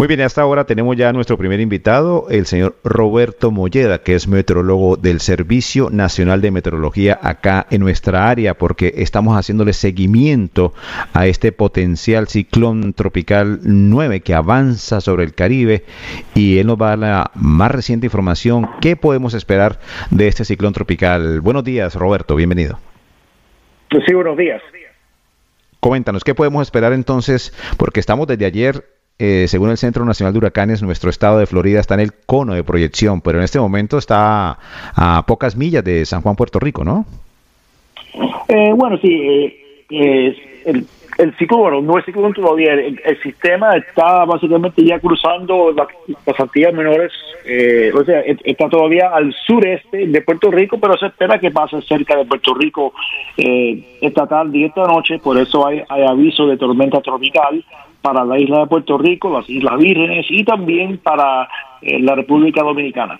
Muy bien, hasta ahora tenemos ya a nuestro primer invitado, el señor Roberto Molleda, que es meteorólogo del Servicio Nacional de Meteorología acá en nuestra área, porque estamos haciéndole seguimiento a este potencial ciclón tropical 9 que avanza sobre el Caribe y él nos va a dar la más reciente información. ¿Qué podemos esperar de este ciclón tropical? Buenos días, Roberto, bienvenido. Sí, buenos días. Coméntanos, ¿qué podemos esperar entonces? Porque estamos desde ayer eh, según el Centro Nacional de Huracanes, nuestro estado de Florida está en el cono de proyección, pero en este momento está a pocas millas de San Juan, Puerto Rico, ¿no? Eh, bueno, sí, eh, el, el ciclón, no el ciclón todavía, el, sistema está básicamente ya cruzando las Antillas menores, o sea, está todavía al sureste de Puerto Rico, pero se espera que pase cerca de Puerto Rico esta tarde y esta noche, por eso hay, hay aviso de tormenta tropical para la isla de Puerto Rico, las Islas Vírgenes y también para eh, la República Dominicana.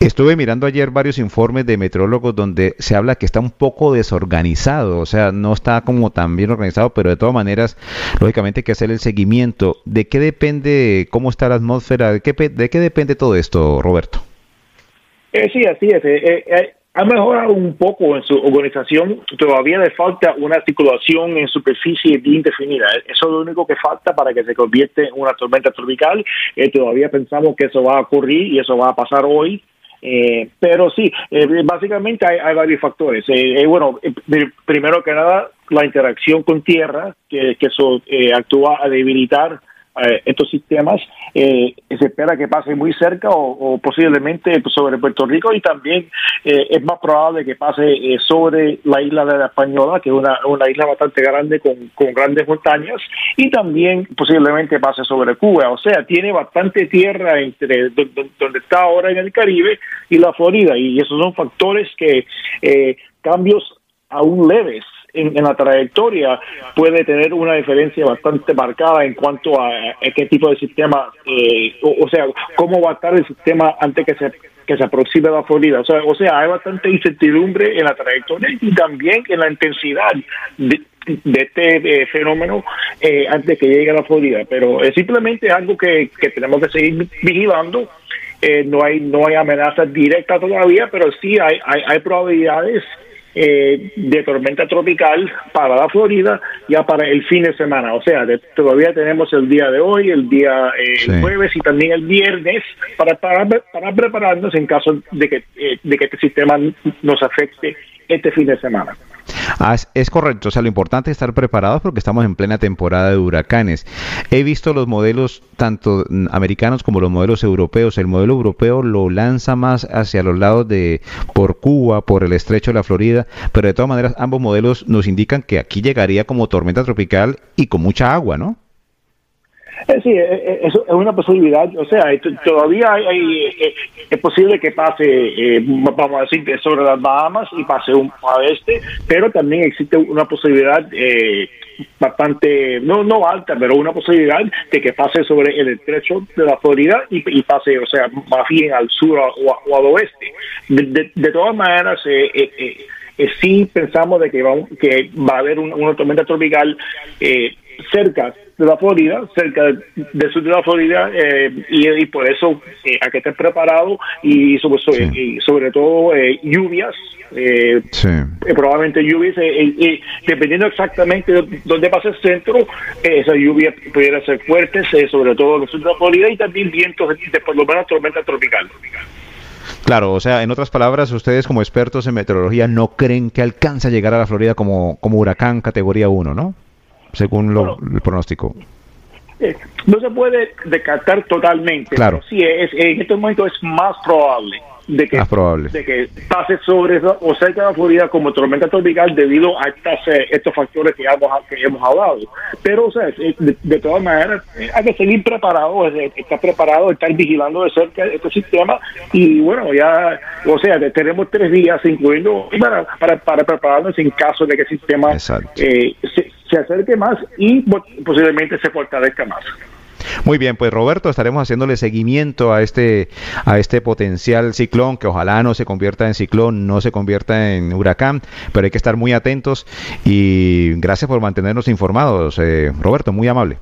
Estuve mirando ayer varios informes de meteorólogos donde se habla que está un poco desorganizado, o sea, no está como tan bien organizado, pero de todas maneras, lógicamente hay que hacer el seguimiento. ¿De qué depende cómo está la atmósfera? ¿De qué, de qué depende todo esto, Roberto? Eh, sí, así es. Eh, ha mejorado un poco en su organización, todavía le falta una articulación en superficie bien definida. Eso es lo único que falta para que se convierta en una tormenta tropical. Eh, todavía pensamos que eso va a ocurrir y eso va a pasar hoy. Eh, pero sí, eh, básicamente hay, varios factores. bueno, primero que nada, la interacción con tierra, que eso actúa a debilitar eh, estos sistemas eh, se espera que pase muy cerca o, posiblemente sobre Puerto Rico y también eh, es más probable que pase sobre la isla de la Española, que es una, una isla bastante grande con, con, grandes montañas, y también posiblemente pase sobre Cuba. O sea, tiene bastante tierra entre donde está ahora en el Caribe y la Florida, y esos son factores que cambios aún leves en, la trayectoria puede tener una diferencia bastante marcada en cuanto a, qué tipo de sistema, eh, o, sea, cómo va a estar el sistema antes que se que se aproxime a la Florida. O sea, o sea, hay bastante incertidumbre en la trayectoria y también en la intensidad de, este eh, fenómeno eh, antes que llegue a la Florida. Pero es simplemente algo que, que tenemos que seguir vigilando. no hay no hay amenazas directas todavía, pero sí hay, hay, hay probabilidades eh, de tormenta tropical para la Florida ya para el fin de semana. O sea, todavía tenemos el día de hoy, el día eh, jueves y también el viernes para, para, para prepararnos en caso de que, eh, de que este sistema nos afecte este fin de semana. Ah, es correcto, o sea, lo importante es estar preparados porque estamos en plena temporada de huracanes. He visto los modelos tanto americanos como los modelos europeos. El modelo europeo lo lanza más hacia los lados de por Cuba, por el estrecho de la Florida, pero de todas maneras ambos modelos nos indican que aquí llegaría como tormenta tropical y con mucha agua, ¿no? Eh, sí, eh, eh, eso es una posibilidad. O sea, todavía hay, es posible que pase, vamos a decir, sobre las Bahamas y pase un, a este, pero también existe una posibilidad bastante, no no alta, pero una posibilidad de que pase sobre el estrecho de la Florida y, pase, o sea, más bien al sur o, al oeste. De, todas maneras, sí pensamos de que, vamos, que va a haber una tormenta tropical cerca de la Florida, cerca del sur de la Florida, eh, y, por eso eh, hay que estar preparado y sobre, sobre todo eh, lluvias, probablemente lluvias, dependiendo exactamente de dónde pasa el centro, esas lluvias pudieran ser fuertes, sobre todo en el sur de la Florida, y también vientos de, por lo menos tormenta tropical. Claro, o sea, en otras palabras, ustedes como expertos en meteorología no creen que alcance a llegar a la Florida como, como huracán categoría 1, ¿no? Según lo, el pronóstico. Eh, no se puede descartar totalmente. Claro. Sí, es, en este momento es más probable de que, de que pase sobre o cerca de la Florida como tormenta tropical debido a estas, eh, estos factores que hemos, que hemos hablado. Pero, o sea, de, todas maneras, eh, hay que seguir preparado, estar preparado, estar vigilando de cerca este sistema y bueno, ya, o sea, tenemos tres días, incluyendo para, para, para prepararnos en caso de que el sistema eh, se, se más y posiblemente se fortalezca más. Muy bien, pues Roberto, estaremos haciéndole seguimiento a este, a este potencial ciclón, que ojalá no se convierta en ciclón, no se convierta en huracán, pero hay que estar muy atentos y gracias por mantenernos informados, eh, Roberto, muy amable.